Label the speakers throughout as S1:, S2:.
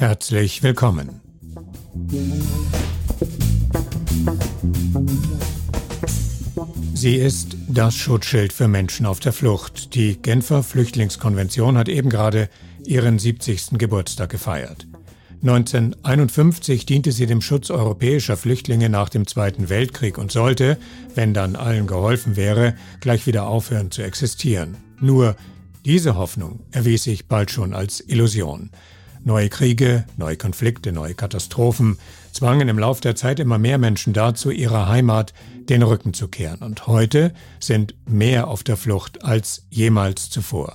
S1: Herzlich willkommen. Sie ist das Schutzschild für Menschen auf der Flucht. Die Genfer Flüchtlingskonvention hat eben gerade ihren 70. Geburtstag gefeiert. 1951 diente sie dem Schutz europäischer Flüchtlinge nach dem Zweiten Weltkrieg und sollte, wenn dann allen geholfen wäre, gleich wieder aufhören zu existieren. Nur diese Hoffnung erwies sich bald schon als Illusion. Neue Kriege, neue Konflikte, neue Katastrophen zwangen im Lauf der Zeit immer mehr Menschen dazu, ihrer Heimat den Rücken zu kehren. Und heute sind mehr auf der Flucht als jemals zuvor.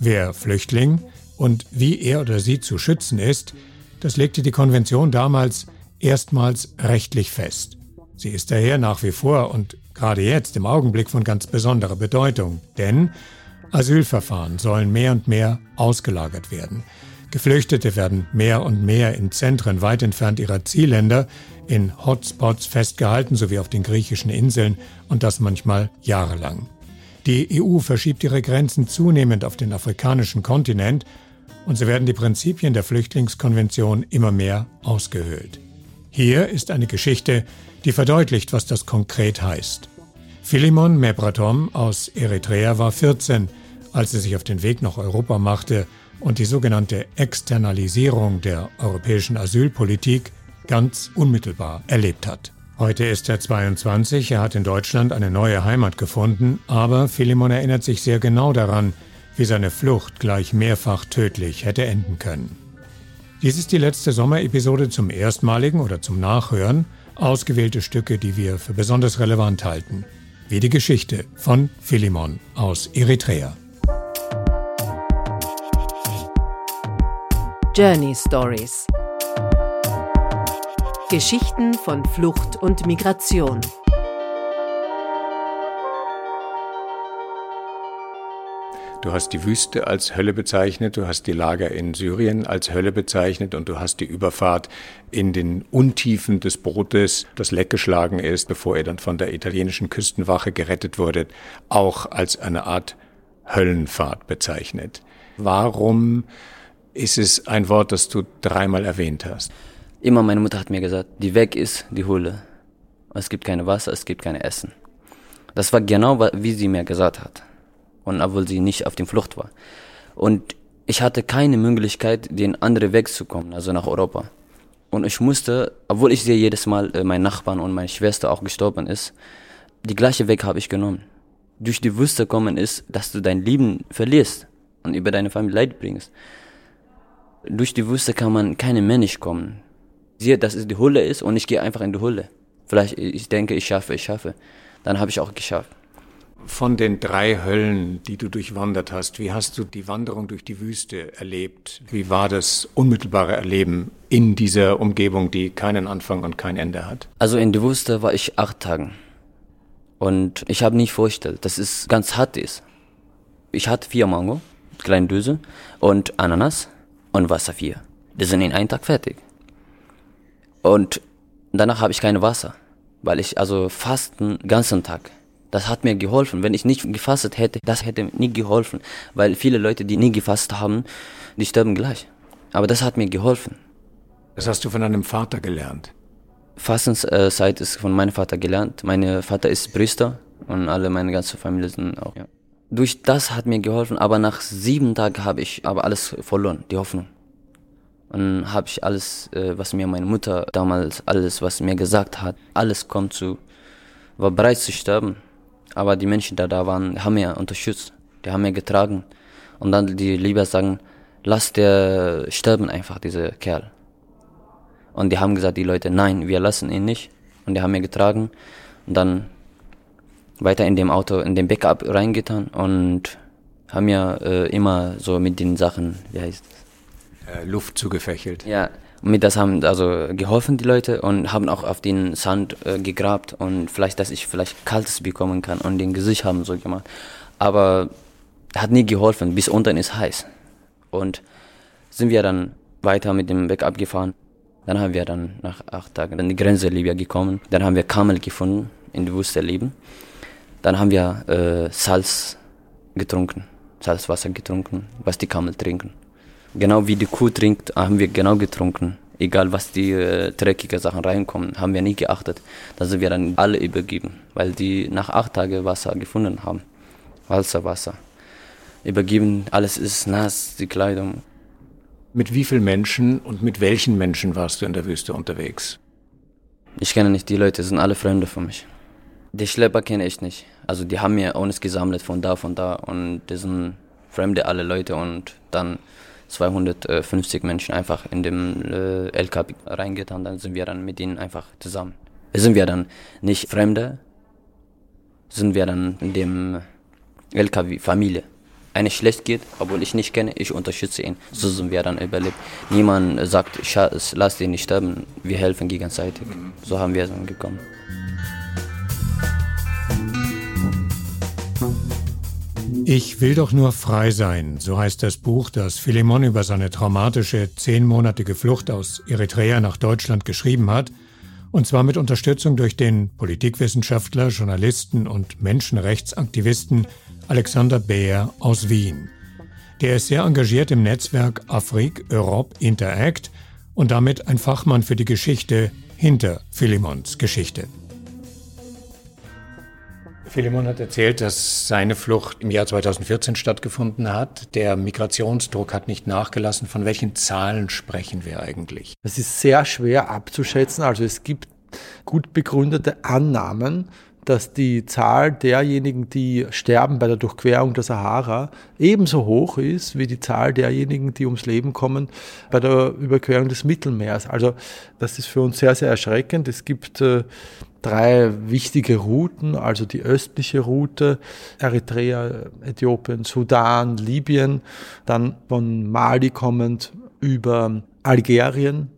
S1: Wer Flüchtling und wie er oder sie zu schützen ist, das legte die Konvention damals erstmals rechtlich fest. Sie ist daher nach wie vor und gerade jetzt im Augenblick von ganz besonderer Bedeutung, denn Asylverfahren sollen mehr und mehr ausgelagert werden. Geflüchtete werden mehr und mehr in Zentren weit entfernt ihrer Zielländer, in Hotspots festgehalten, sowie auf den griechischen Inseln, und das manchmal jahrelang. Die EU verschiebt ihre Grenzen zunehmend auf den afrikanischen Kontinent und so werden die Prinzipien der Flüchtlingskonvention immer mehr ausgehöhlt. Hier ist eine Geschichte, die verdeutlicht, was das konkret heißt. Philemon Mebratom aus Eritrea war 14, als er sich auf den Weg nach Europa machte und die sogenannte Externalisierung der europäischen Asylpolitik ganz unmittelbar erlebt hat. Heute ist er 22, er hat in Deutschland eine neue Heimat gefunden, aber Philemon erinnert sich sehr genau daran, wie seine Flucht gleich mehrfach tödlich hätte enden können. Dies ist die letzte Sommerepisode zum erstmaligen oder zum Nachhören, ausgewählte Stücke, die wir für besonders relevant halten, wie die Geschichte von Philemon aus Eritrea.
S2: Journey Stories Geschichten von Flucht und Migration.
S1: Du hast die Wüste als Hölle bezeichnet, du hast die Lager in Syrien als Hölle bezeichnet und du hast die Überfahrt in den Untiefen des Bootes, das leckgeschlagen ist, bevor er dann von der italienischen Küstenwache gerettet wurde, auch als eine Art Höllenfahrt bezeichnet. Warum ist es ein Wort, das du dreimal erwähnt hast?
S3: Immer meine Mutter hat mir gesagt, die weg ist, die Hölle. Es gibt keine Wasser, es gibt keine Essen. Das war genau, wie sie mir gesagt hat und obwohl sie nicht auf der Flucht war. Und ich hatte keine Möglichkeit, den anderen wegzukommen, also nach Europa. Und ich musste, obwohl ich sehe jedes Mal äh, meinen Nachbarn und meine Schwester auch gestorben ist, die gleiche Weg habe ich genommen. Durch die Wüste kommen ist, dass du dein Leben verlierst und über deine Familie Leid bringst. Durch die Wüste kann man keine Mensch kommen. Siehe, dass es die Hulle ist und ich gehe einfach in die Hulle. Vielleicht, ich denke, ich schaffe, ich schaffe. Dann habe ich auch geschafft.
S1: Von den drei Höllen, die du durchwandert hast, wie hast du die Wanderung durch die Wüste erlebt? Wie war das unmittelbare Erleben in dieser Umgebung, die keinen Anfang und kein Ende hat?
S3: Also in der Wüste war ich acht Tage. Und ich habe nicht vorgestellt, dass es ganz hart ist. Ich hatte vier Mango, kleine Döse, und Ananas und Wasser vier. Die sind in einem Tag fertig. Und danach habe ich kein Wasser, weil ich also fasten ganzen Tag. Das hat mir geholfen. Wenn ich nicht gefastet hätte, das hätte nie geholfen. Weil viele Leute, die nie gefasst haben, die sterben gleich. Aber das hat mir geholfen.
S1: Das hast du von deinem Vater gelernt?
S3: Fastenszeit ist von meinem Vater gelernt. Mein Vater ist Priester und alle meine ganze Familie sind auch. Ja. Durch das hat mir geholfen, aber nach sieben Tagen habe ich aber alles verloren, die Hoffnung. Und habe ich alles, äh, was mir meine Mutter damals, alles, was mir gesagt hat, alles kommt zu, war bereit zu sterben. Aber die Menschen, die da waren, haben mir unterstützt, die haben mir getragen. Und dann die lieber sagen, lass der sterben einfach, dieser Kerl. Und die haben gesagt, die Leute, nein, wir lassen ihn nicht. Und die haben mir getragen und dann weiter in dem Auto, in den Backup reingetan und haben mir äh, immer so mit den Sachen, wie heißt
S1: es? Äh, Luft zugefächelt.
S3: Ja, und mit das haben also geholfen die Leute und haben auch auf den Sand äh, gegrabt und vielleicht, dass ich vielleicht Kaltes bekommen kann und den Gesicht haben so gemacht. Aber hat nie geholfen, bis unten ist heiß. Und sind wir dann weiter mit dem Backup gefahren. Dann haben wir dann nach acht Tagen an die Grenze Libya gekommen. Dann haben wir Kamel gefunden in der Wüste leben. Dann haben wir äh, Salz getrunken, Salzwasser getrunken, was die Kamel trinken. Genau wie die Kuh trinkt, haben wir genau getrunken. Egal was die äh, dreckige Sachen reinkommen, haben wir nie geachtet. Da sind wir dann alle übergeben, weil die nach acht Tagen Wasser gefunden haben. Walzer Wasser. Übergeben, alles ist nass, die Kleidung.
S1: Mit wie vielen Menschen und mit welchen Menschen warst du in der Wüste unterwegs?
S3: Ich kenne nicht die Leute, sind alle Freunde von mich. Die Schlepper kenne ich nicht. Also die haben mir uns gesammelt von da, von da und das sind fremde alle Leute und dann 250 Menschen einfach in dem äh, LKW reingetan, dann sind wir dann mit ihnen einfach zusammen. Sind wir dann nicht Fremde, sind wir dann in dem LKW Familie. Eine schlecht geht, obwohl ich nicht kenne, ich unterstütze ihn. So sind wir dann überlebt. Niemand sagt, lass ihn nicht sterben, wir helfen gegenseitig. So haben wir dann gekommen.
S1: Ich will doch nur frei sein, so heißt das Buch, das Philemon über seine traumatische zehnmonatige Flucht aus Eritrea nach Deutschland geschrieben hat, und zwar mit Unterstützung durch den Politikwissenschaftler, Journalisten und Menschenrechtsaktivisten Alexander Beer aus Wien. Der ist sehr engagiert im Netzwerk Afrik Europe Interact und damit ein Fachmann für die Geschichte hinter Philemons Geschichte. Philemon hat erzählt, dass seine Flucht im Jahr 2014 stattgefunden hat. Der Migrationsdruck hat nicht nachgelassen. Von welchen Zahlen sprechen wir eigentlich?
S4: Das ist sehr schwer abzuschätzen. Also es gibt gut begründete Annahmen, dass die Zahl derjenigen, die sterben bei der Durchquerung der Sahara, ebenso hoch ist wie die Zahl derjenigen, die ums Leben kommen bei der Überquerung des Mittelmeers. Also das ist für uns sehr, sehr erschreckend. Es gibt äh, drei wichtige Routen, also die östliche Route, Eritrea, Äthiopien, Sudan, Libyen, dann von Mali kommend über Algerien,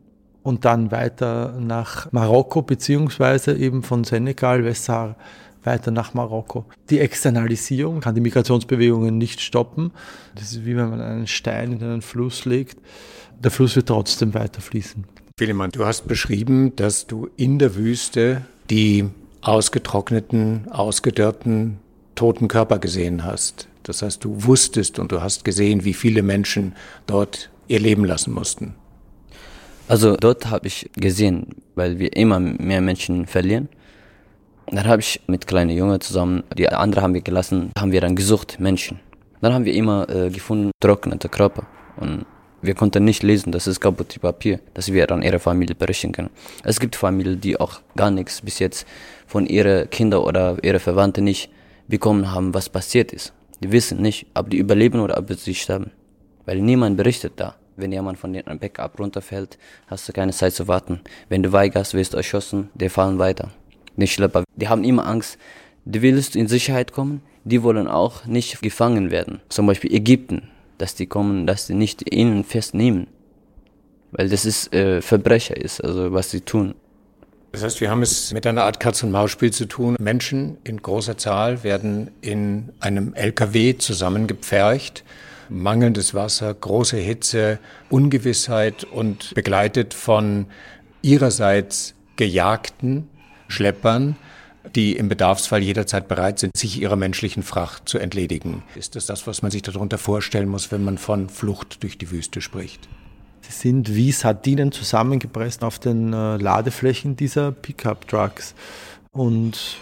S4: und dann weiter nach Marokko, beziehungsweise eben von Senegal, Westsahara, weiter nach Marokko. Die Externalisierung kann die Migrationsbewegungen nicht stoppen. Das ist wie wenn man einen Stein in einen Fluss legt. Der Fluss wird trotzdem weiter fließen.
S1: Philemon, du hast beschrieben, dass du in der Wüste die ausgetrockneten, ausgedörrten, toten Körper gesehen hast. Das heißt, du wusstest und du hast gesehen, wie viele Menschen dort ihr Leben lassen mussten.
S3: Also dort habe ich gesehen, weil wir immer mehr Menschen verlieren. Dann habe ich mit kleinen Jungen zusammen, die andere haben wir gelassen, haben wir dann gesucht, Menschen. Dann haben wir immer äh, gefunden, trocknete Körper. Und wir konnten nicht lesen, das ist kaputte Papier, dass wir an ihre Familie berichten können. Es gibt Familien, die auch gar nichts bis jetzt von ihren Kindern oder ihren Verwandten nicht bekommen haben, was passiert ist. Die wissen nicht, ob die überleben oder ob sie sterben. Weil niemand berichtet da. Wenn jemand von dem Backup runterfällt, hast du keine Zeit zu warten. Wenn du weigerst, wirst du erschossen, die fallen weiter. Die Schlepper, die haben immer Angst. Du willst in Sicherheit kommen, die wollen auch nicht gefangen werden. Zum Beispiel Ägypten, dass die kommen, dass die nicht ihnen festnehmen. Weil das ist äh, Verbrecher ist, also was sie tun.
S1: Das heißt, wir haben es mit einer Art Katz-und-Maus-Spiel zu tun. Menschen in großer Zahl werden in einem LKW zusammengepfercht mangelndes Wasser, große Hitze, Ungewissheit und begleitet von ihrerseits gejagten Schleppern, die im Bedarfsfall jederzeit bereit sind, sich ihrer menschlichen Fracht zu entledigen. Ist das das, was man sich darunter vorstellen muss, wenn man von Flucht durch die Wüste spricht?
S4: Sie sind wie Sardinen zusammengepresst auf den äh, Ladeflächen dieser Pickup-Trucks. Und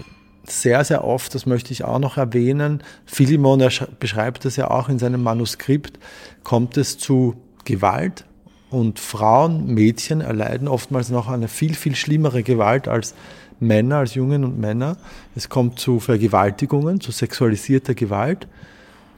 S4: sehr, sehr oft, das möchte ich auch noch erwähnen, Philemon beschreibt das ja auch in seinem Manuskript, kommt es zu Gewalt und Frauen, Mädchen erleiden oftmals noch eine viel, viel schlimmere Gewalt als Männer, als Jungen und Männer. Es kommt zu Vergewaltigungen, zu sexualisierter Gewalt.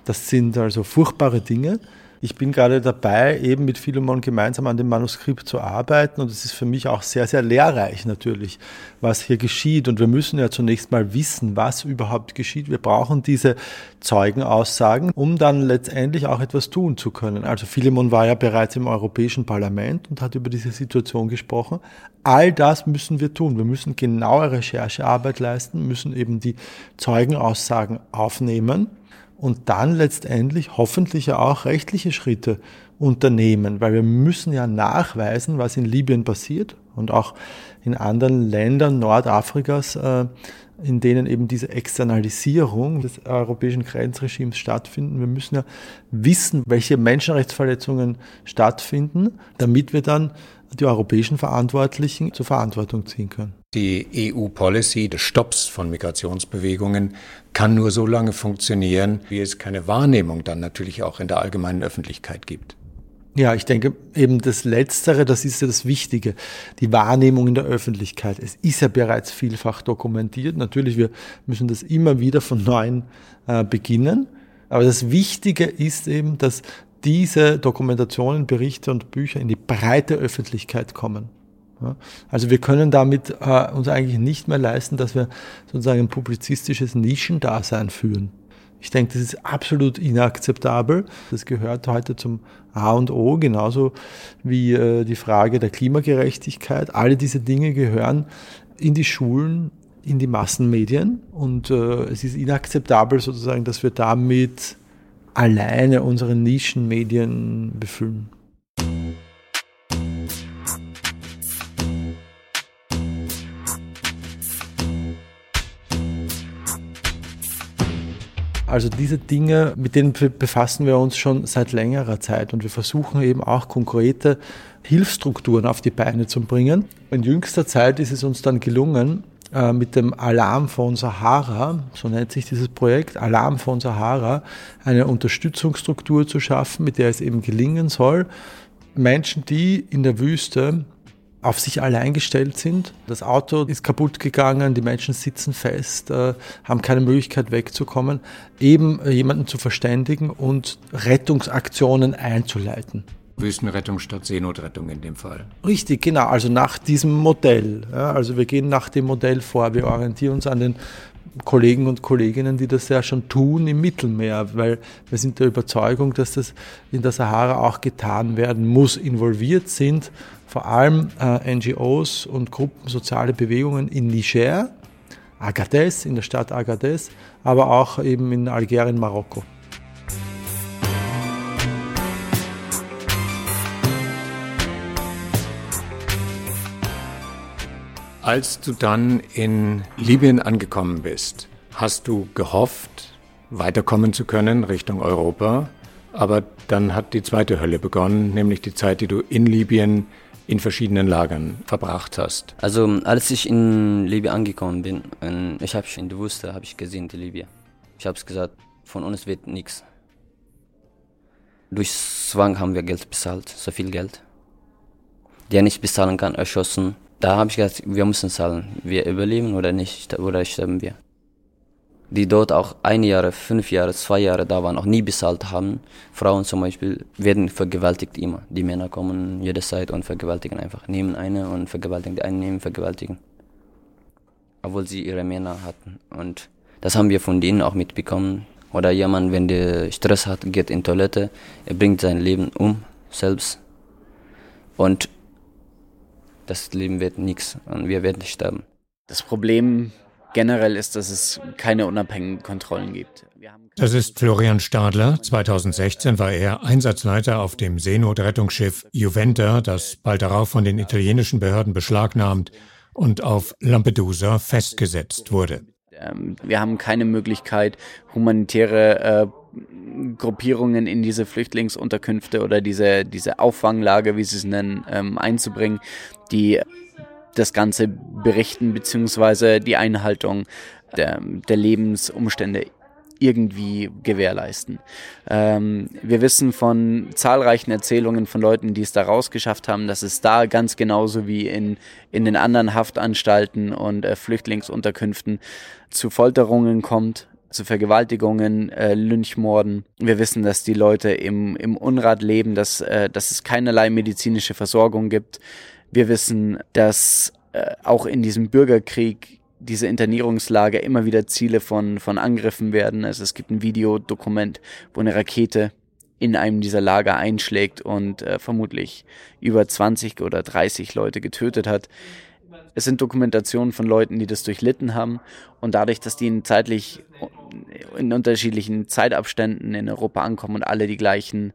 S4: Das sind also furchtbare Dinge. Ich bin gerade dabei, eben mit Philemon gemeinsam an dem Manuskript zu arbeiten und es ist für mich auch sehr, sehr lehrreich natürlich, was hier geschieht. Und wir müssen ja zunächst mal wissen, was überhaupt geschieht. Wir brauchen diese Zeugenaussagen, um dann letztendlich auch etwas tun zu können. Also Philemon war ja bereits im Europäischen Parlament und hat über diese Situation gesprochen. All das müssen wir tun. Wir müssen genaue Recherchearbeit leisten, müssen eben die Zeugenaussagen aufnehmen und dann letztendlich hoffentlich ja auch rechtliche Schritte unternehmen, weil wir müssen ja nachweisen, was in Libyen passiert und auch in anderen Ländern Nordafrikas äh, in denen eben diese Externalisierung des europäischen Grenzregimes stattfinden. Wir müssen ja wissen, welche Menschenrechtsverletzungen stattfinden, damit wir dann die europäischen Verantwortlichen zur Verantwortung ziehen können.
S1: Die EU-Policy des Stopps von Migrationsbewegungen kann nur so lange funktionieren, wie es keine Wahrnehmung dann natürlich auch in der allgemeinen Öffentlichkeit gibt.
S4: Ja, ich denke eben das Letztere, das ist ja das Wichtige, die Wahrnehmung in der Öffentlichkeit. Es ist ja bereits vielfach dokumentiert. Natürlich, wir müssen das immer wieder von neuem äh, beginnen. Aber das Wichtige ist eben, dass diese Dokumentationen, Berichte und Bücher in die breite Öffentlichkeit kommen. Also wir können damit äh, uns eigentlich nicht mehr leisten, dass wir sozusagen ein publizistisches Nischendasein führen. Ich denke, das ist absolut inakzeptabel. Das gehört heute zum A und O, genauso wie äh, die Frage der Klimagerechtigkeit. Alle diese Dinge gehören in die Schulen, in die Massenmedien. Und äh, es ist inakzeptabel sozusagen, dass wir damit alleine unsere Nischenmedien befüllen. Also diese Dinge, mit denen befassen wir uns schon seit längerer Zeit und wir versuchen eben auch konkrete Hilfsstrukturen auf die Beine zu bringen. In jüngster Zeit ist es uns dann gelungen, äh, mit dem Alarm von Sahara, so nennt sich dieses Projekt, Alarm von Sahara, eine Unterstützungsstruktur zu schaffen, mit der es eben gelingen soll, Menschen, die in der Wüste auf sich allein gestellt sind. Das Auto ist kaputt gegangen, die Menschen sitzen fest, äh, haben keine Möglichkeit wegzukommen, eben äh, jemanden zu verständigen und Rettungsaktionen einzuleiten.
S1: Wüstenrettung statt Seenotrettung in dem Fall.
S4: Richtig, genau. Also nach diesem Modell. Ja, also wir gehen nach dem Modell vor. Wir orientieren uns an den Kollegen und Kolleginnen, die das ja schon tun im Mittelmeer, weil wir sind der Überzeugung, dass das in der Sahara auch getan werden muss. Involviert sind vor allem äh, NGOs und Gruppen, soziale Bewegungen in Niger, Agadez, in der Stadt Agadez, aber auch eben in Algerien, Marokko.
S1: Als du dann in Libyen angekommen bist, hast du gehofft, weiterkommen zu können Richtung Europa. Aber dann hat die zweite Hölle begonnen, nämlich die Zeit, die du in Libyen in verschiedenen Lagern verbracht hast.
S3: Also als ich in Libyen angekommen bin, ich habe in der Wüste habe ich gesehen die Libyen. Ich habe es gesagt, von uns wird nichts. Durch Zwang haben wir Geld bezahlt, so viel Geld. Der nicht bezahlen kann, erschossen da habe ich gesagt, wir müssen zahlen. Wir überleben oder nicht, oder sterben wir. Die dort auch ein Jahr, fünf Jahre, zwei Jahre da waren, auch nie bezahlt haben. Frauen zum Beispiel werden vergewaltigt immer. Die Männer kommen jederzeit und vergewaltigen einfach. Nehmen eine und vergewaltigen die einen, nehmen, vergewaltigen. Obwohl sie ihre Männer hatten. Und das haben wir von denen auch mitbekommen. Oder jemand, wenn der Stress hat, geht in Toilette, er bringt sein Leben um, selbst. Und das Leben wird nichts und wir werden sterben.
S5: Das Problem generell ist, dass es keine unabhängigen Kontrollen gibt.
S1: Das ist Florian Stadler. 2016 war er Einsatzleiter auf dem Seenotrettungsschiff Juventa, das bald darauf von den italienischen Behörden beschlagnahmt und auf Lampedusa festgesetzt wurde.
S5: Ähm, wir haben keine Möglichkeit, humanitäre äh, Gruppierungen in diese Flüchtlingsunterkünfte oder diese, diese Auffanglage, wie sie es nennen, ähm, einzubringen, die das Ganze berichten, beziehungsweise die Einhaltung der, der Lebensumstände irgendwie gewährleisten. Ähm, wir wissen von zahlreichen Erzählungen von Leuten, die es da rausgeschafft haben, dass es da ganz genauso wie in, in den anderen Haftanstalten und äh, Flüchtlingsunterkünften zu Folterungen kommt, zu Vergewaltigungen, äh, Lynchmorden. Wir wissen, dass die Leute im, im Unrat leben, dass, äh, dass es keinerlei medizinische Versorgung gibt. Wir wissen, dass äh, auch in diesem Bürgerkrieg diese Internierungslager immer wieder Ziele von, von Angriffen werden. Also es gibt ein Videodokument, wo eine Rakete in einem dieser Lager einschlägt und äh, vermutlich über 20 oder 30 Leute getötet hat. Es sind Dokumentationen von Leuten, die das durchlitten haben und dadurch, dass die in zeitlich in unterschiedlichen Zeitabständen in Europa ankommen und alle die gleichen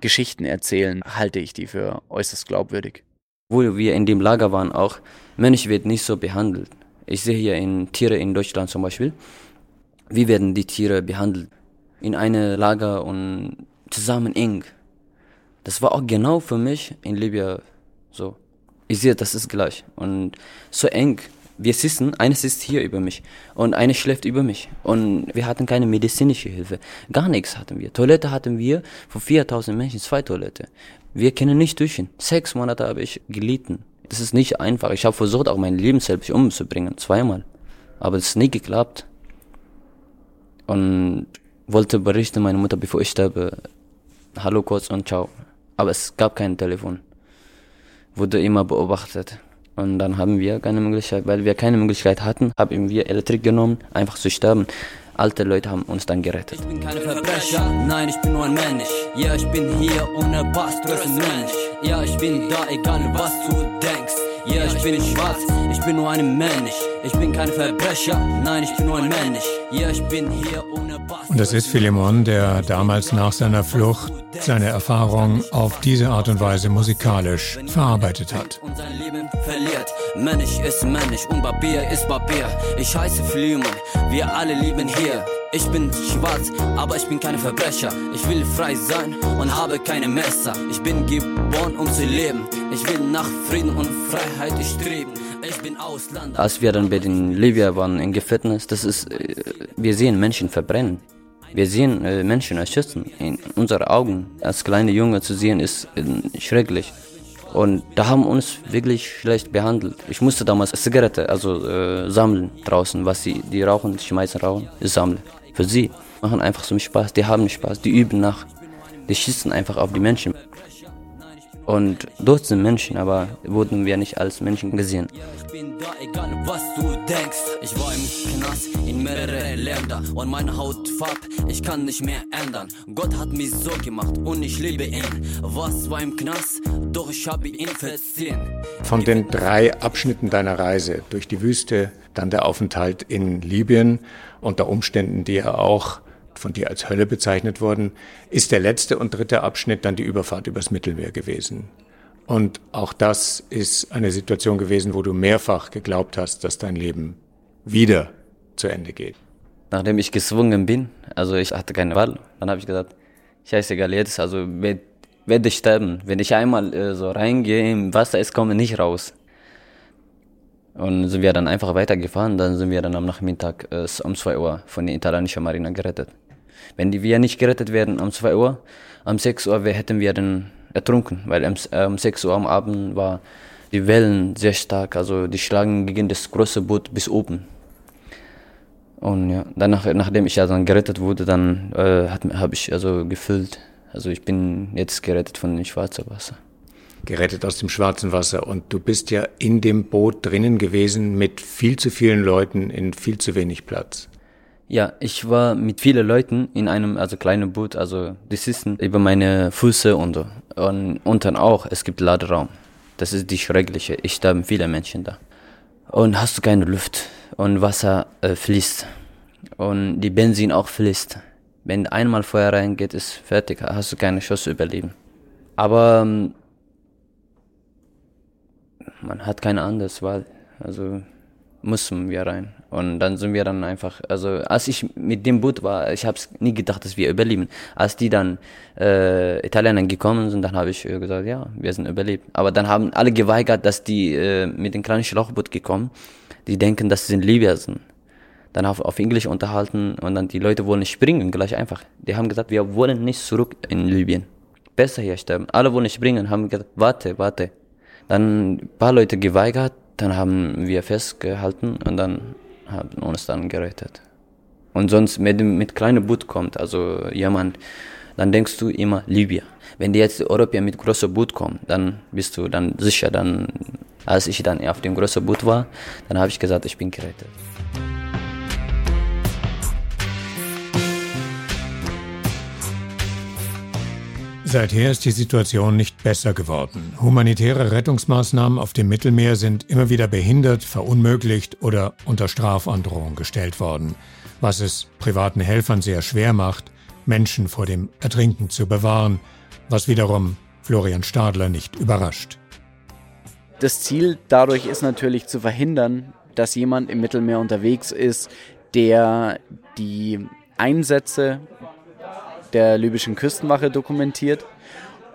S5: Geschichten erzählen, halte ich die für äußerst glaubwürdig.
S3: Wo wir in dem Lager waren auch, Mensch wird nicht so behandelt. Ich sehe hier in Tiere in Deutschland zum Beispiel, wie werden die Tiere behandelt? In eine Lager und zusammen eng. Das war auch genau für mich in Libyen so. Ich sehe, das ist gleich. Und so eng. Wir sitzen, eine sitzt hier über mich und eine schläft über mich. Und wir hatten keine medizinische Hilfe. Gar nichts hatten wir. Toilette hatten wir für 4000 Menschen, zwei Toilette. Wir können nicht duschen. Sechs Monate habe ich gelitten. Das ist nicht einfach. Ich habe versucht, auch mein Leben selbst umzubringen. Zweimal. Aber es ist nie geklappt. Und wollte berichten, meine Mutter, bevor ich sterbe, hallo kurz und ciao. Aber es gab kein Telefon. Wurde immer beobachtet. Und dann haben wir keine Möglichkeit, weil wir keine Möglichkeit hatten, haben wir Elektrik genommen, einfach zu sterben. Alte Leute haben uns dann gerettet.
S6: Ich bin keine Verbrecher, nein, ich bin nur ein Mensch. Ja, ich bin hier ohne Pass, du bist ein Mensch. Ja, ich bin da, egal was du denkst. Ja, ich bin schwarz, ich bin nur ein Mensch. Ich bin kein Verbrecher, nein, ich bin nur ein Mensch. Ja, ich bin hier ohne Pass.
S1: Und das ist Philemon, der damals nach seiner Flucht seine Erfahrung auf diese Art und Weise musikalisch verarbeitet hat.
S6: Und sein Leben verliert. Mensch ist Mensch und Papier ist Papier. Ich heiße Philemon, wir alle lieben hier. Ich bin schwarz, aber ich bin kein Verbrecher. Ich will frei sein und habe keine Messer. Ich bin geboren, um zu leben. Ich will nach Frieden und Freiheit streben.
S3: Als wir dann bei den Libyer waren im Gefängnis, das ist, äh, wir sehen Menschen verbrennen. Wir sehen äh, Menschen erschießen. In unseren Augen als kleine Junge zu sehen ist äh, schrecklich. Und da haben uns wirklich schlecht behandelt. Ich musste damals Zigarette, also äh, sammeln draußen, was sie, die rauchen, schmeißen rauchen, sammle. Für sie machen einfach so Spaß, die haben Spaß, die üben nach, die schießen einfach auf die Menschen. Und dort sind Menschen, aber wurden wir nicht als Menschen gesehen.
S6: Ich bin da, egal was du denkst. Ich war im Knast in mehrere Länder und meine Hautfarbe, ich kann nicht mehr ändern. Gott hat mich so gemacht und ich liebe ihn. Was war im Knast, doch ich habe ihn verziehen.
S1: Von den drei Abschnitten deiner Reise durch die Wüste, dann der Aufenthalt in Libyen, unter Umständen, die ja auch von dir als Hölle bezeichnet wurden, ist der letzte und dritte Abschnitt dann die Überfahrt übers Mittelmeer gewesen. Und auch das ist eine Situation gewesen, wo du mehrfach geglaubt hast, dass dein Leben wieder zu Ende geht.
S3: Nachdem ich gezwungen bin, also ich hatte keine Wahl, dann habe ich gesagt, scheißegal jetzt, also werd- werde ich sterben. Wenn ich einmal äh, so reingehe im Wasser, es komme nicht raus. Und sind wir dann einfach weitergefahren, dann sind wir dann am Nachmittag äh, um 2 Uhr von der italienischen Marine gerettet. Wenn die wir nicht gerettet werden um 2 Uhr, um 6 Uhr wir hätten wir dann ertrunken, weil um, äh, um 6 Uhr am Abend war die Wellen sehr stark, also die schlagen gegen das große Boot bis oben. Und ja, danach, nachdem ich ja dann gerettet wurde, dann äh, habe ich also gefüllt. Also ich bin jetzt gerettet von dem schwarzen Wasser.
S1: Gerettet aus dem schwarzen Wasser. Und du bist ja in dem Boot drinnen gewesen mit viel zu vielen Leuten in viel zu wenig Platz.
S3: Ja, ich war mit vielen Leuten in einem also kleinen Boot, also die sitzen über meine Füße und, und unten auch, es gibt Laderaum. Das ist die schreckliche, ich sterben viele Menschen da. Und hast du keine Luft und Wasser äh, fließt und die Benzin auch fließt. Wenn einmal Feuer reingeht, ist fertig, hast du keine Chance überleben. Aber ähm, man hat keine andere Wahl, also mussten wir rein. Und dann sind wir dann einfach, also als ich mit dem Boot war, ich habe nie gedacht, dass wir überleben. Als die dann äh, Italiener gekommen sind, dann habe ich äh, gesagt, ja, wir sind überlebt. Aber dann haben alle geweigert, dass die äh, mit dem kleinen Schlauchboot gekommen, die denken, dass sie in Libyen sind. Dann auf, auf Englisch unterhalten und dann die Leute wollen springen, gleich einfach. Die haben gesagt, wir wollen nicht zurück in Libyen. Besser hier sterben. Alle wollen springen, haben gesagt, warte, warte. Dann ein paar Leute geweigert, dann haben wir festgehalten und dann haben uns dann gerettet. Und sonst mit, mit kleinem Boot kommt, also jemand, dann denkst du immer Libyen. Wenn die jetzt Europäer mit großem Boot kommen, dann bist du dann sicher. Dann, als ich dann auf dem großen Boot war, dann habe ich gesagt, ich bin gerettet.
S1: Seither ist die Situation nicht besser geworden. Humanitäre Rettungsmaßnahmen auf dem Mittelmeer sind immer wieder behindert, verunmöglicht oder unter Strafandrohung gestellt worden, was es privaten Helfern sehr schwer macht, Menschen vor dem Ertrinken zu bewahren, was wiederum Florian Stadler nicht überrascht.
S5: Das Ziel dadurch ist natürlich zu verhindern, dass jemand im Mittelmeer unterwegs ist, der die Einsätze der libyschen Küstenwache dokumentiert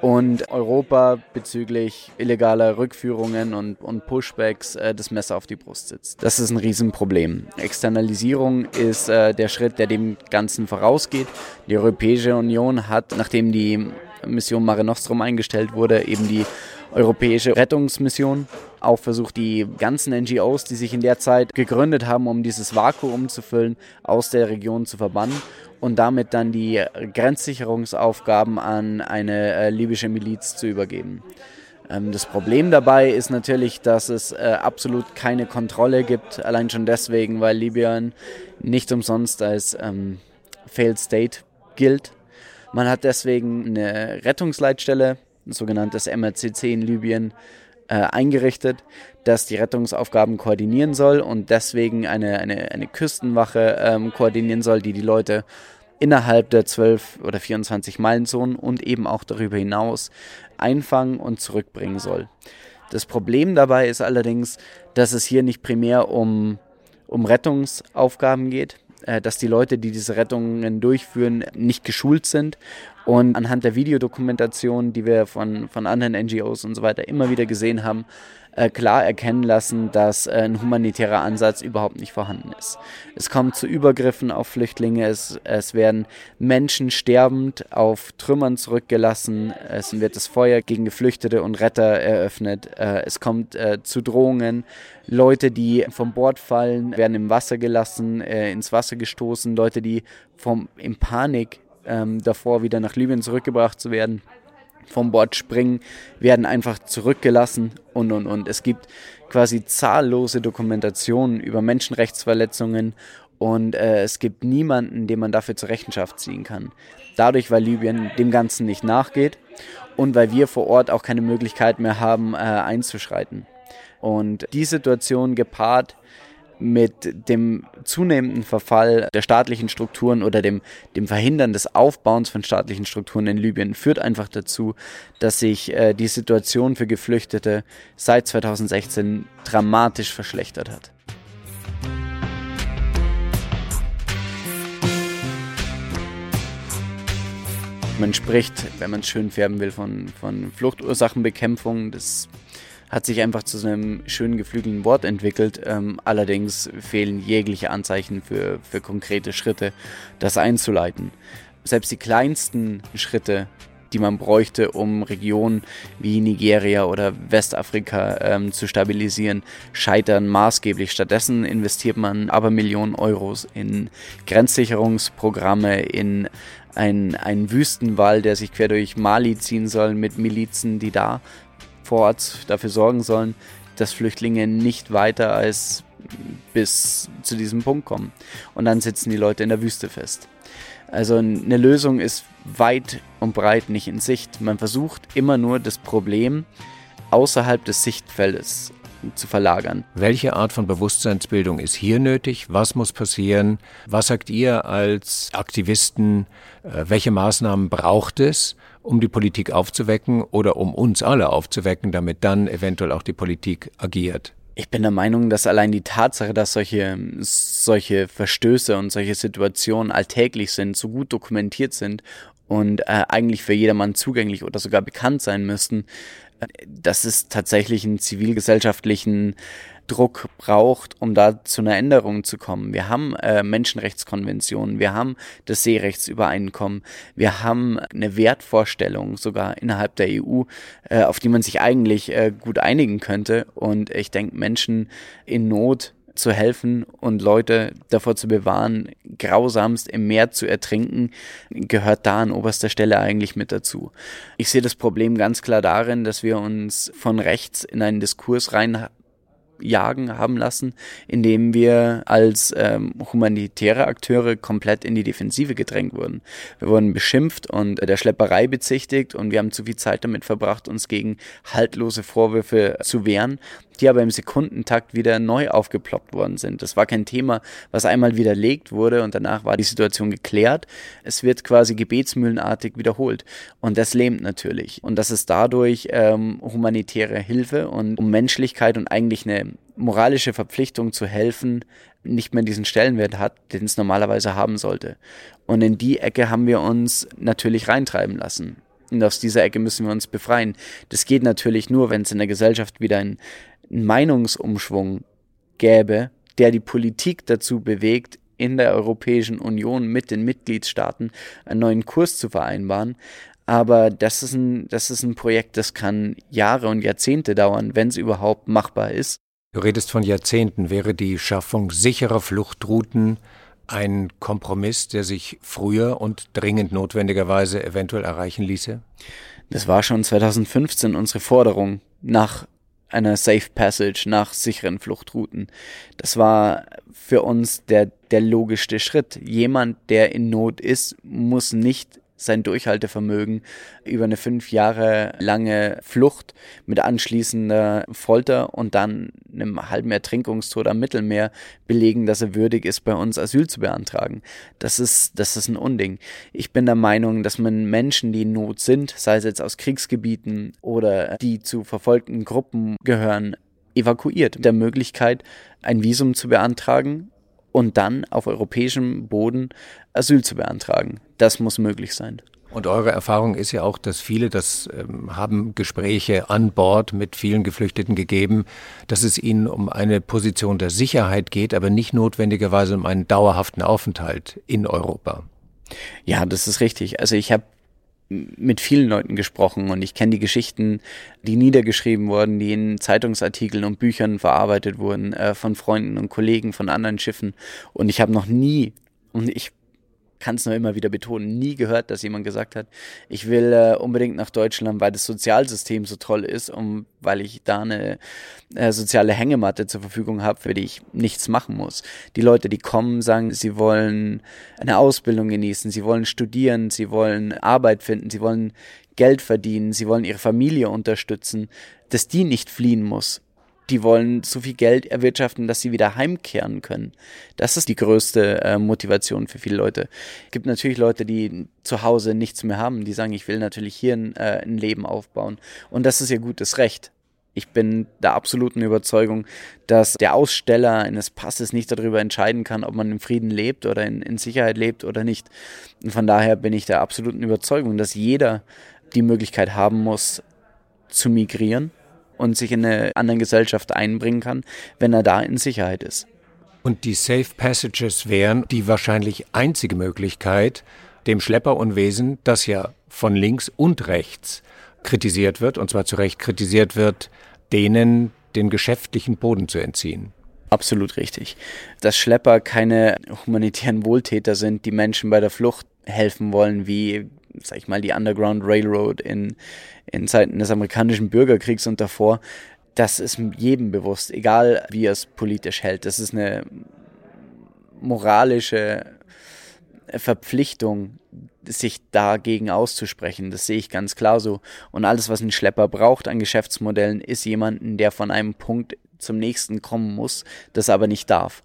S5: und Europa bezüglich illegaler Rückführungen und, und Pushbacks äh, das Messer auf die Brust sitzt. Das ist ein Riesenproblem. Externalisierung ist äh, der Schritt, der dem Ganzen vorausgeht. Die Europäische Union hat, nachdem die Mission Mare Nostrum eingestellt wurde, eben die Europäische Rettungsmission auch versucht, die ganzen NGOs, die sich in der Zeit gegründet haben, um dieses Vakuum zu füllen, aus der Region zu verbannen und damit dann die Grenzsicherungsaufgaben an eine äh, libysche Miliz zu übergeben. Ähm, das Problem dabei ist natürlich, dass es äh, absolut keine Kontrolle gibt, allein schon deswegen, weil Libyen nicht umsonst als ähm, Failed State gilt. Man hat deswegen eine Rettungsleitstelle, sogenanntes MRCC in Libyen, äh, eingerichtet, das die Rettungsaufgaben koordinieren soll und deswegen eine, eine, eine Küstenwache ähm, koordinieren soll, die die Leute innerhalb der 12 oder 24 Meilenzonen und eben auch darüber hinaus einfangen und zurückbringen soll. Das Problem dabei ist allerdings, dass es hier nicht primär um, um Rettungsaufgaben geht, dass die Leute, die diese Rettungen durchführen, nicht geschult sind und anhand der Videodokumentation, die wir von, von anderen NGOs und so weiter immer wieder gesehen haben, äh, klar erkennen lassen, dass äh, ein humanitärer Ansatz überhaupt nicht vorhanden ist. Es kommt zu Übergriffen auf Flüchtlinge, es, es werden Menschen sterbend auf Trümmern zurückgelassen, es wird das Feuer gegen Geflüchtete und Retter eröffnet, äh, es kommt äh, zu Drohungen, Leute, die vom Bord fallen, werden im Wasser gelassen, äh, ins Wasser gestoßen, Leute, die vom, in Panik ähm, davor wieder nach Libyen zurückgebracht zu werden vom Bord springen, werden einfach zurückgelassen und und und. Es gibt quasi zahllose Dokumentationen über Menschenrechtsverletzungen und äh, es gibt niemanden, den man dafür zur Rechenschaft ziehen kann. Dadurch, weil Libyen dem Ganzen nicht nachgeht und weil wir vor Ort auch keine Möglichkeit mehr haben, äh, einzuschreiten. Und die Situation gepaart mit dem zunehmenden Verfall der staatlichen Strukturen oder dem, dem Verhindern des Aufbauens von staatlichen Strukturen in Libyen führt einfach dazu, dass sich äh, die Situation für Geflüchtete seit 2016 dramatisch verschlechtert hat. Man spricht, wenn man es schön färben will, von, von Fluchtursachenbekämpfung. Das hat sich einfach zu so einem schönen geflügelten Wort entwickelt. Ähm, allerdings fehlen jegliche Anzeichen für, für konkrete Schritte, das einzuleiten. Selbst die kleinsten Schritte, die man bräuchte, um Regionen wie Nigeria oder Westafrika ähm, zu stabilisieren, scheitern maßgeblich. Stattdessen investiert man aber Millionen Euros in Grenzsicherungsprogramme, in einen Wüstenwall, der sich quer durch Mali ziehen soll mit Milizen, die da vor Ort dafür sorgen sollen, dass Flüchtlinge nicht weiter als bis zu diesem Punkt kommen. Und dann sitzen die Leute in der Wüste fest. Also eine Lösung ist weit und breit nicht in Sicht. Man versucht immer nur das Problem außerhalb des Sichtfeldes zu verlagern.
S1: Welche Art von Bewusstseinsbildung ist hier nötig? Was muss passieren? Was sagt ihr als Aktivisten? Äh, welche Maßnahmen braucht es, um die Politik aufzuwecken oder um uns alle aufzuwecken, damit dann eventuell auch die Politik agiert?
S5: Ich bin der Meinung, dass allein die Tatsache, dass solche, solche Verstöße und solche Situationen alltäglich sind, so gut dokumentiert sind und äh, eigentlich für jedermann zugänglich oder sogar bekannt sein müssten, dass es tatsächlich einen zivilgesellschaftlichen Druck braucht, um da zu einer Änderung zu kommen. Wir haben äh, Menschenrechtskonventionen, wir haben das Seerechtsübereinkommen, wir haben eine Wertvorstellung sogar innerhalb der EU, äh, auf die man sich eigentlich äh, gut einigen könnte. Und ich denke, Menschen in Not zu helfen und Leute davor zu bewahren, grausamst im Meer zu ertrinken, gehört da an oberster Stelle eigentlich mit dazu. Ich sehe das Problem ganz klar darin, dass wir uns von rechts in einen Diskurs rein jagen haben lassen, indem wir als ähm, humanitäre Akteure komplett in die Defensive gedrängt wurden. Wir wurden beschimpft und der Schlepperei bezichtigt und wir haben zu viel Zeit damit verbracht, uns gegen haltlose Vorwürfe zu wehren, die aber im Sekundentakt wieder neu aufgeploppt worden sind. Das war kein Thema, was einmal widerlegt wurde und danach war die Situation geklärt. Es wird quasi gebetsmühlenartig wiederholt und das lähmt natürlich. Und das ist dadurch ähm, humanitäre Hilfe und um Menschlichkeit und eigentlich eine moralische Verpflichtung zu helfen nicht mehr diesen Stellenwert hat, den es normalerweise haben sollte. Und in die Ecke haben wir uns natürlich reintreiben lassen. Und aus dieser Ecke müssen wir uns befreien. Das geht natürlich nur, wenn es in der Gesellschaft wieder einen Meinungsumschwung gäbe, der die Politik dazu bewegt, in der Europäischen Union mit den Mitgliedstaaten einen neuen Kurs zu vereinbaren. Aber das ist ein, das ist ein Projekt, das kann Jahre und Jahrzehnte dauern, wenn es überhaupt machbar ist.
S1: Du redest von Jahrzehnten. Wäre die Schaffung sicherer Fluchtrouten ein Kompromiss, der sich früher und dringend notwendigerweise eventuell erreichen ließe?
S5: Das war schon 2015 unsere Forderung nach einer Safe Passage, nach sicheren Fluchtrouten. Das war für uns der, der logischste Schritt. Jemand, der in Not ist, muss nicht sein Durchhaltevermögen über eine fünf Jahre lange Flucht mit anschließender Folter und dann einem halben Ertrinkungstod am Mittelmeer belegen, dass er würdig ist, bei uns Asyl zu beantragen. Das ist, das ist ein Unding. Ich bin der Meinung, dass man Menschen, die in Not sind, sei es jetzt aus Kriegsgebieten oder die zu verfolgten Gruppen gehören, evakuiert. Der Möglichkeit, ein Visum zu beantragen und dann auf europäischem Boden Asyl zu beantragen. Das muss möglich sein.
S1: Und eure Erfahrung ist ja auch, dass viele, das ähm, haben Gespräche an Bord mit vielen Geflüchteten gegeben, dass es ihnen um eine Position der Sicherheit geht, aber nicht notwendigerweise um einen dauerhaften Aufenthalt in Europa.
S5: Ja, das ist richtig. Also ich habe mit vielen Leuten gesprochen und ich kenne die Geschichten, die niedergeschrieben wurden, die in Zeitungsartikeln und Büchern verarbeitet wurden, äh, von Freunden und Kollegen von anderen Schiffen. Und ich habe noch nie, und ich kann es nur immer wieder betonen, nie gehört, dass jemand gesagt hat, ich will äh, unbedingt nach Deutschland, weil das Sozialsystem so toll ist und weil ich da eine äh, soziale Hängematte zur Verfügung habe, für die ich nichts machen muss. Die Leute, die kommen, sagen, sie wollen eine Ausbildung genießen, sie wollen studieren, sie wollen Arbeit finden, sie wollen Geld verdienen, sie wollen ihre Familie unterstützen, dass die nicht fliehen muss die wollen so viel Geld erwirtschaften, dass sie wieder heimkehren können. Das ist die größte äh, Motivation für viele Leute. Es gibt natürlich Leute, die zu Hause nichts mehr haben, die sagen, ich will natürlich hier ein, äh, ein Leben aufbauen. Und das ist ihr gutes Recht. Ich bin der absoluten Überzeugung, dass der Aussteller eines Passes nicht darüber entscheiden kann, ob man in Frieden lebt oder in, in Sicherheit lebt oder nicht. Und von daher bin ich der absoluten Überzeugung, dass jeder die Möglichkeit haben muss, zu migrieren und sich in eine andere Gesellschaft einbringen kann, wenn er da in Sicherheit ist.
S1: Und die Safe Passages wären die wahrscheinlich einzige Möglichkeit, dem Schlepperunwesen, das ja von links und rechts kritisiert wird, und zwar zu Recht kritisiert wird, denen den geschäftlichen Boden zu entziehen.
S5: Absolut richtig. Dass Schlepper keine humanitären Wohltäter sind, die Menschen bei der Flucht helfen wollen, wie sag ich mal, die Underground Railroad in, in Zeiten des amerikanischen Bürgerkriegs und davor, das ist jedem bewusst, egal wie er es politisch hält. Das ist eine moralische Verpflichtung, sich dagegen auszusprechen. Das sehe ich ganz klar so. Und alles, was ein Schlepper braucht an Geschäftsmodellen, ist jemanden, der von einem Punkt zum nächsten kommen muss, das aber nicht darf.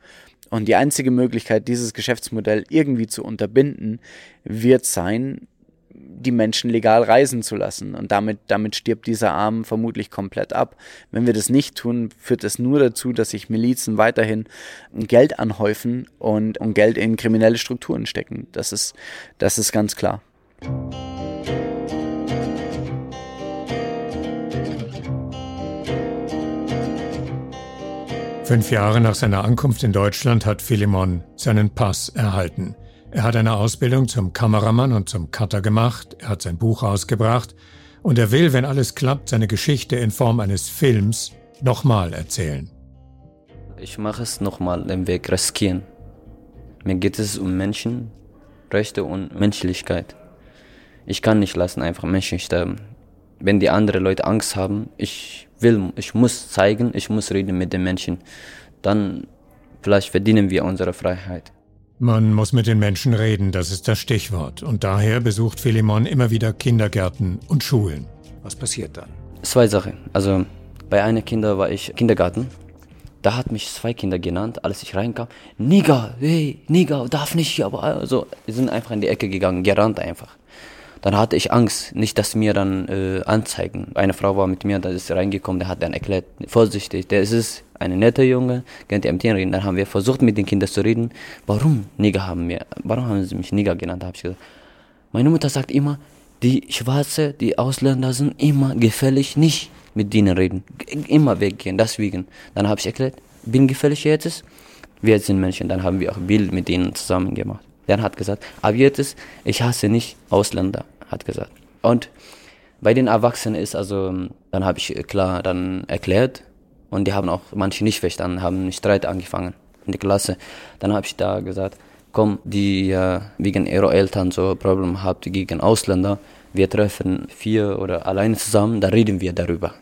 S5: Und die einzige Möglichkeit, dieses Geschäftsmodell irgendwie zu unterbinden, wird sein, die Menschen legal reisen zu lassen. Und damit, damit stirbt dieser Arm vermutlich komplett ab. Wenn wir das nicht tun, führt das nur dazu, dass sich Milizen weiterhin Geld anhäufen und, und Geld in kriminelle Strukturen stecken. Das ist, das ist ganz klar.
S1: Fünf Jahre nach seiner Ankunft in Deutschland hat Philemon seinen Pass erhalten. Er hat eine Ausbildung zum Kameramann und zum Cutter gemacht, er hat sein Buch rausgebracht und er will, wenn alles klappt, seine Geschichte in Form eines Films nochmal erzählen.
S3: Ich mache es nochmal, den Weg riskieren. Mir geht es um Menschenrechte und Menschlichkeit. Ich kann nicht lassen, einfach Menschen sterben. Wenn die anderen Leute Angst haben, ich will, ich muss zeigen, ich muss reden mit den Menschen. Dann vielleicht verdienen wir unsere Freiheit.
S1: Man muss mit den Menschen reden, das ist das Stichwort. Und daher besucht Philemon immer wieder Kindergärten und Schulen. Was passiert dann?
S3: Zwei Sachen. Also bei einer Kinder war ich Kindergarten. Da hat mich zwei Kinder genannt, als ich reinkam. Nigger, hey, Nigger, darf nicht, aber also, wir sind einfach in die Ecke gegangen, gerannt einfach. Dann hatte ich Angst, nicht, dass mir dann äh, anzeigen. Eine Frau war mit mir, da ist reingekommen, der hat dann erklärt, vorsichtig, der ist es, ein netter Junge, kennt ihr MT reden. Dann haben wir versucht, mit den Kindern zu reden. Warum Nigger haben wir, warum haben sie mich Nigger genannt, habe ich gesagt. Meine Mutter sagt immer, die Schwarze, die Ausländer sind immer gefällig, nicht mit denen reden. Immer weggehen, deswegen. Dann habe ich erklärt, bin gefällig jetzt, wir sind Menschen. Dann haben wir auch Bild mit denen zusammen gemacht. Der hat gesagt, ab jetzt, ich hasse nicht Ausländer hat gesagt. Und bei den Erwachsenen ist also, dann habe ich klar dann erklärt und die haben auch manche nicht verstanden, haben einen Streit angefangen in der Klasse. Dann habe ich da gesagt, komm, die ja wegen ihrer Eltern so Probleme habt gegen Ausländer, wir treffen vier oder alleine zusammen, da reden wir darüber.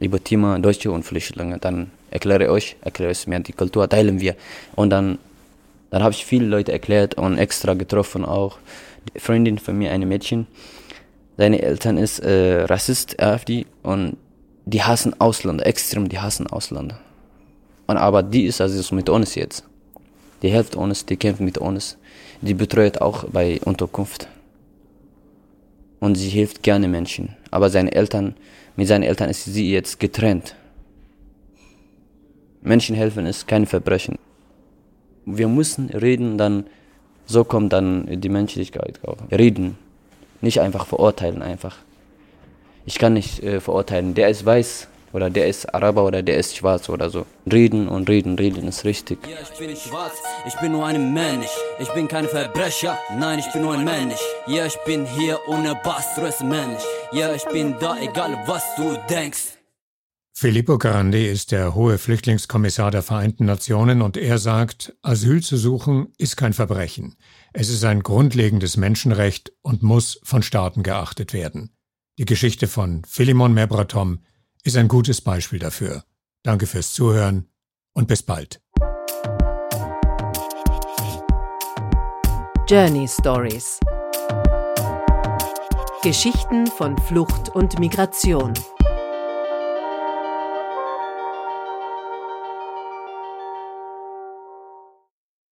S3: Über Thema Deutsche und Flüchtlinge. Dann erkläre ich euch, erkläre ich mir die Kultur, teilen wir. Und dann, dann habe ich viele Leute erklärt und extra getroffen auch. Freundin von mir, eine Mädchen, seine Eltern ist äh, Rassist, AfD, und die hassen Ausländer, extrem, die hassen Ausländer. Und aber die ist also so mit uns jetzt. Die hilft uns, die kämpft mit uns. Die betreut auch bei Unterkunft. Und sie hilft gerne Menschen. Aber seine Eltern, mit seinen Eltern ist sie jetzt getrennt. Menschen helfen ist kein Verbrechen. Wir müssen reden, dann so kommt dann die Menschlichkeit auf. Reden, nicht einfach verurteilen einfach. Ich kann nicht äh, verurteilen, der ist weiß oder der ist Araber oder der ist schwarz oder so. Reden und reden, reden ist richtig.
S6: Ja, ich bin nicht schwarz, ich bin nur ein Mensch. Ich bin kein Verbrecher, nein, ich bin nur ein Mensch. Ja, ich bin hier ohne Bass, Mensch. Ja, ich bin da, egal was du denkst.
S1: Filippo Grandi ist der hohe Flüchtlingskommissar der Vereinten Nationen und er sagt, Asyl zu suchen ist kein Verbrechen. Es ist ein grundlegendes Menschenrecht und muss von Staaten geachtet werden. Die Geschichte von Philemon Mebratom ist ein gutes Beispiel dafür. Danke fürs Zuhören und bis bald.
S2: Journey Stories Geschichten von Flucht und Migration